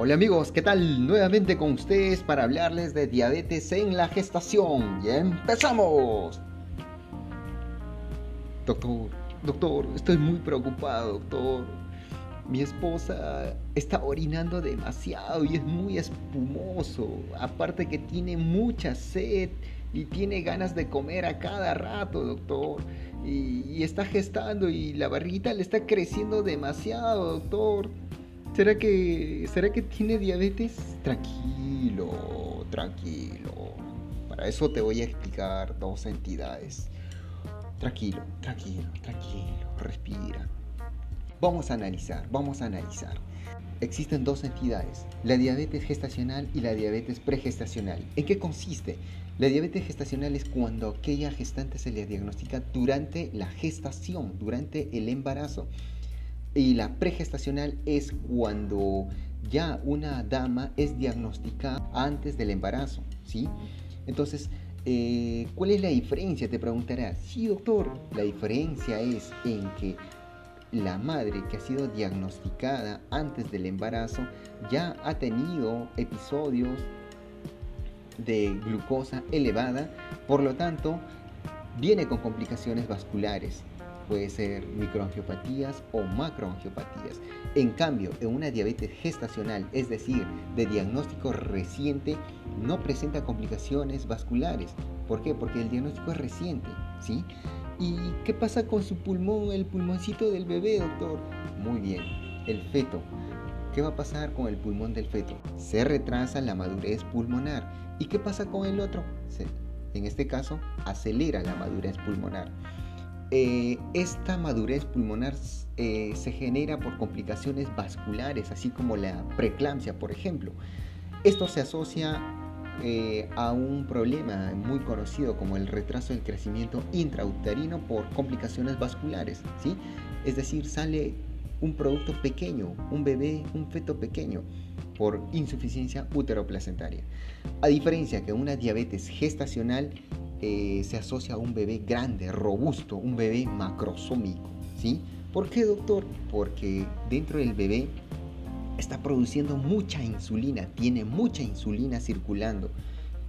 Hola amigos, ¿qué tal? Nuevamente con ustedes para hablarles de diabetes en la gestación. Y empezamos. Doctor, doctor, estoy muy preocupado, doctor. Mi esposa está orinando demasiado y es muy espumoso. Aparte que tiene mucha sed y tiene ganas de comer a cada rato, doctor. Y, está gestando y la barriguita le está creciendo demasiado, doctor. ¿Será que, ¿Será que tiene diabetes? Tranquilo, tranquilo. Para eso te voy a explicar dos entidades. Tranquilo, tranquilo, tranquilo. Respira. Vamos a analizar, vamos a analizar. Existen dos entidades, la diabetes gestacional y la diabetes pregestacional. ¿En qué consiste? La diabetes gestacional es cuando aquella gestante se le diagnostica durante la gestación, durante el embarazo. Y la pregestacional es cuando ya una dama es diagnosticada antes del embarazo, ¿sí? Entonces, eh, ¿cuál es la diferencia? Te preguntarás. Sí, doctor, la diferencia es en que la madre que ha sido diagnosticada antes del embarazo ya ha tenido episodios de glucosa elevada, por lo tanto, viene con complicaciones vasculares. Puede ser microangiopatías o macroangiopatías. En cambio, en una diabetes gestacional, es decir, de diagnóstico reciente, no presenta complicaciones vasculares. ¿Por qué? Porque el diagnóstico es reciente, ¿sí? ¿Y qué pasa con su pulmón, el pulmoncito del bebé, doctor? Muy bien, el feto. ¿Qué va a pasar con el pulmón del feto? Se retrasa la madurez pulmonar ¿Y qué pasa con el otro? en este caso, acelera la madurez pulmonar. Eh, esta madurez pulmonar eh, se genera por complicaciones vasculares, así como la preeclampsia, por ejemplo. Esto se asocia eh, a un problema muy conocido como el retraso del crecimiento intrauterino por complicaciones vasculares, ¿sí? Es decir, sale un producto pequeño, un bebé, un feto pequeño, por insuficiencia uteroplacentaria. A diferencia que una diabetes gestacional eh, se asocia a un bebé grande, robusto, un bebé macrosómico. ¿sí? ¿Por qué, doctor? Porque dentro del bebé está produciendo mucha insulina, tiene mucha insulina circulando.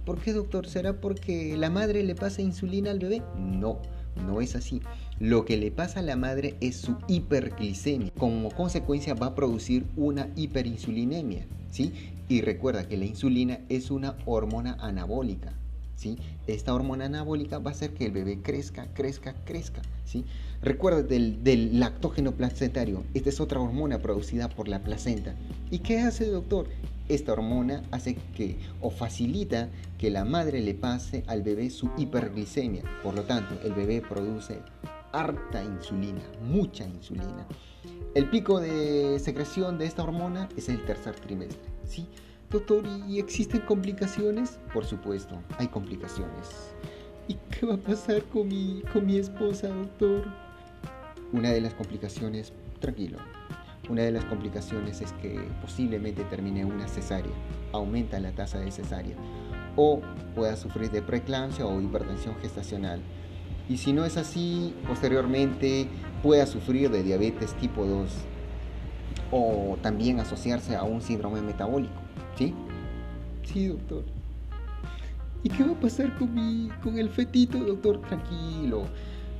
¿Por qué, doctor? ¿Será porque la madre le pasa insulina al bebé? No no es así. Lo que le pasa a la madre es su hiperglicemia. Como consecuencia va a producir una hiperinsulinemia. ¿sí? Y recuerda que la insulina es una hormona anabólica. ¿Sí? Esta hormona anabólica va a hacer que el bebé crezca, crezca, crezca. ¿sí? Recuerda del, lactógeno placentario. Esta es otra hormona producida por la placenta. ¿Y qué hace, doctor? Esta hormona hace que o facilita que la madre le pase al bebé su hiperglicemia. Por lo tanto, el bebé produce harta insulina, mucha insulina. El pico de secreción de esta hormona es el tercer trimestre. ¿sí? Doctor, ¿y existen complicaciones? Por supuesto, hay complicaciones. ¿Y qué va a pasar con mi, con mi esposa, doctor? Una de las complicaciones, tranquilo, una de las complicaciones es que posiblemente termine una cesárea, aumenta la tasa de cesárea, o pueda sufrir de preeclampsia o hipertensión gestacional. Y si no es así, posteriormente pueda sufrir de diabetes tipo 2 o también asociarse a un síndrome metabólico. ¿Sí? Sí, doctor. ¿Y qué va a pasar con, mi, con el fetito, doctor? Tranquilo.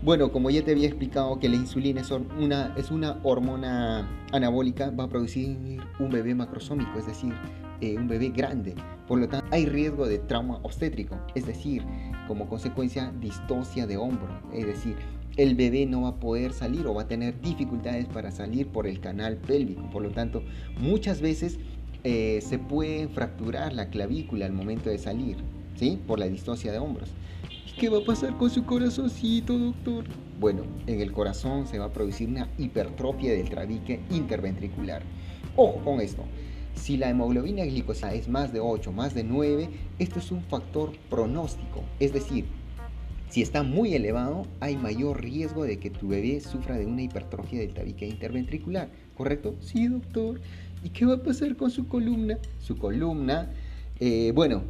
Bueno, como ya te había explicado que la insulina es una, es una hormona anabólica, va a producir un bebé macrosómico, es decir, eh, un bebé grande. Por lo tanto, hay riesgo de trauma obstétrico, es decir, como consecuencia, distosia de hombro, es decir, el bebé no va a poder salir o va a tener dificultades para salir por el canal pélvico. Por lo tanto, muchas veces eh, se puede fracturar la clavícula al momento de salir, ¿sí? Por la distosia de hombros. ¿Qué va a pasar con su corazoncito, doctor? Bueno, en el corazón se va a producir una hipertrofia del trabique interventricular. Ojo con esto. Si la hemoglobina glicosada es más de 8, más de 9, esto es un factor pronóstico. Es decir, si está muy elevado, hay mayor riesgo de que tu bebé sufra de una hipertrofia del tabique interventricular. ¿Correcto? Sí, doctor. ¿Y qué va a pasar con su columna? Su columna, eh, bueno,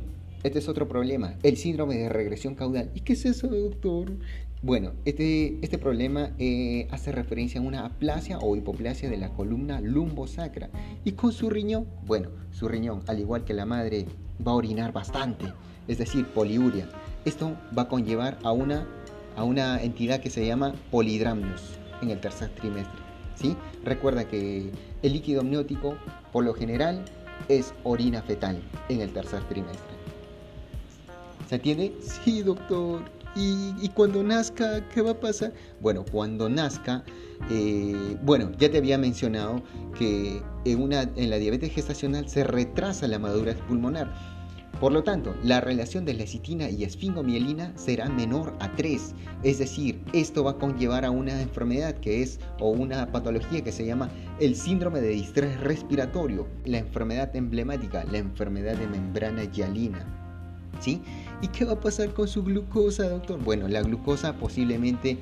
este es otro problema, el síndrome de regresión caudal. ¿Y qué es eso, doctor? Bueno, este, este problema eh, hace referencia a una aplasia o hipoplasia de la columna lumbosacra. Y con su riñón, bueno, su riñón, al igual que la madre, va a orinar bastante, es decir, poliuria. Esto va a conllevar a una, a una entidad que se llama polidramnios en el tercer trimestre. Recuerda que el líquido amniótico, por lo general, es orina fetal en el tercer trimestre. ¿Se entiende? Sí, doctor. ¿Y, cuando nazca, qué va a pasar? Bueno, cuando nazca, eh, bueno, ya te había mencionado que en, una, en la diabetes gestacional se retrasa la madurez pulmonar. Por lo tanto, la relación de lecitina y esfingomielina será menor a 3. Es decir, esto va a conllevar a una enfermedad que es, o una patología que se llama el síndrome de distrés respiratorio, la enfermedad emblemática, la enfermedad de membrana hialina. ¿sí? ¿Y qué va a pasar con su glucosa, doctor? Bueno, la glucosa posiblemente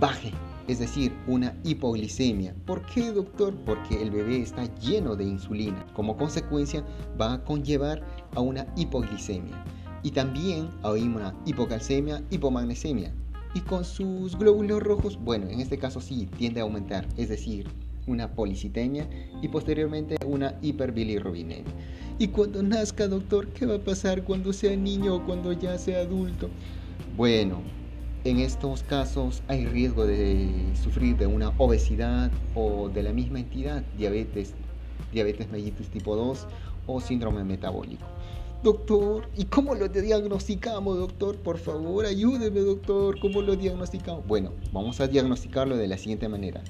baje, es decir, una hipoglicemia. ¿Por qué, doctor? Porque el bebé está lleno de insulina. Como consecuencia, va a conllevar a una hipoglicemia. Y también a una hipocalcemia, hipomagnesemia. Y con sus glóbulos rojos, bueno, en este caso sí, tiende a aumentar, es decir, una policitemia y posteriormente una hiperbilirrubinemia. Y cuando nazca, doctor, ¿qué va a pasar cuando sea niño o cuando ya sea adulto? Bueno, en estos casos hay riesgo de sufrir de una obesidad o de la misma entidad, diabetes, diabetes mellitus tipo 2 o síndrome metabólico. Doctor, ¿y cómo lo diagnosticamos, doctor? Por favor, ayúdeme, doctor. ¿Cómo lo diagnosticamos? Bueno, vamos a diagnosticarlo de la siguiente manera.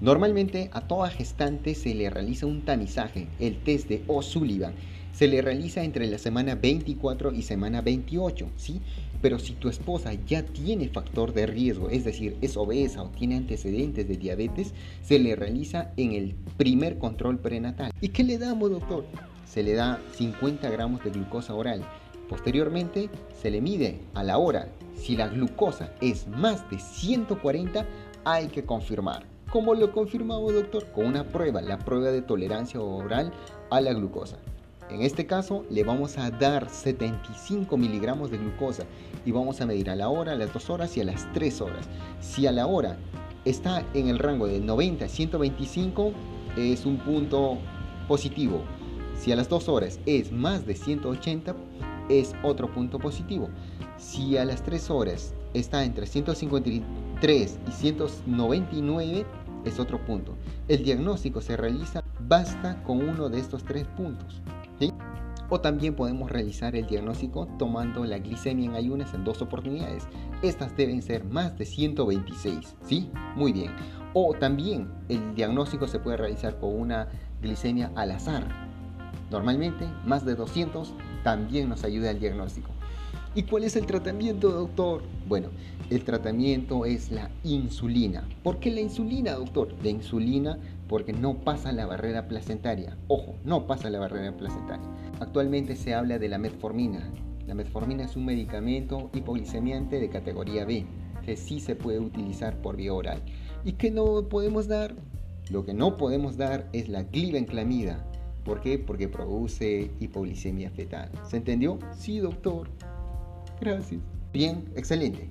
Normalmente a toda gestante se le realiza un tamizaje, el test de O'Sullivan. Se le realiza entre la semana 24 y semana 28, ¿sí? Pero si tu esposa ya tiene factor de riesgo, es decir, es obesa o tiene antecedentes de diabetes, se le realiza en el primer control prenatal. ¿Y qué le damos, doctor? Se le da 50 gramos de glucosa oral. Posteriormente se le mide a la hora. Si la glucosa es más de 140, hay que confirmar. ¿Cómo lo confirmamos, doctor? Con una prueba, la prueba de tolerancia oral a la glucosa. En este caso le vamos a dar 75 miligramos de glucosa y vamos a medir a la hora, a las 2 horas y a las 3 horas. Si a la hora está en el rango de 90 a 125 es un punto positivo. Si a las 2 horas es más de 180 es otro punto positivo. Si a las 3 horas está entre 153 y 199 es otro punto. El diagnóstico se realiza basta con uno de estos tres puntos. O también podemos realizar el diagnóstico tomando la glicemia en ayunas en dos oportunidades. Estas deben ser más de 126, ¿sí? Muy bien. O también el diagnóstico se puede realizar con una glicemia al azar. Normalmente más de 200 también nos ayuda al diagnóstico. ¿Y cuál es el tratamiento, doctor? Bueno, el tratamiento es la insulina. ¿Por qué la insulina, doctor? La insulina porque no pasa la barrera placentaria. Ojo, no pasa la barrera placentaria. Actualmente se habla de la metformina. La metformina es un medicamento hipoglicemiante de categoría B que sí se puede utilizar por vía oral. ¿Y qué no podemos dar? Lo que no podemos dar es la glibenclamida. ¿Por qué? Porque produce hipoglicemia fetal. ¿Se entendió? Sí, doctor. Gracias. Bien, excelente.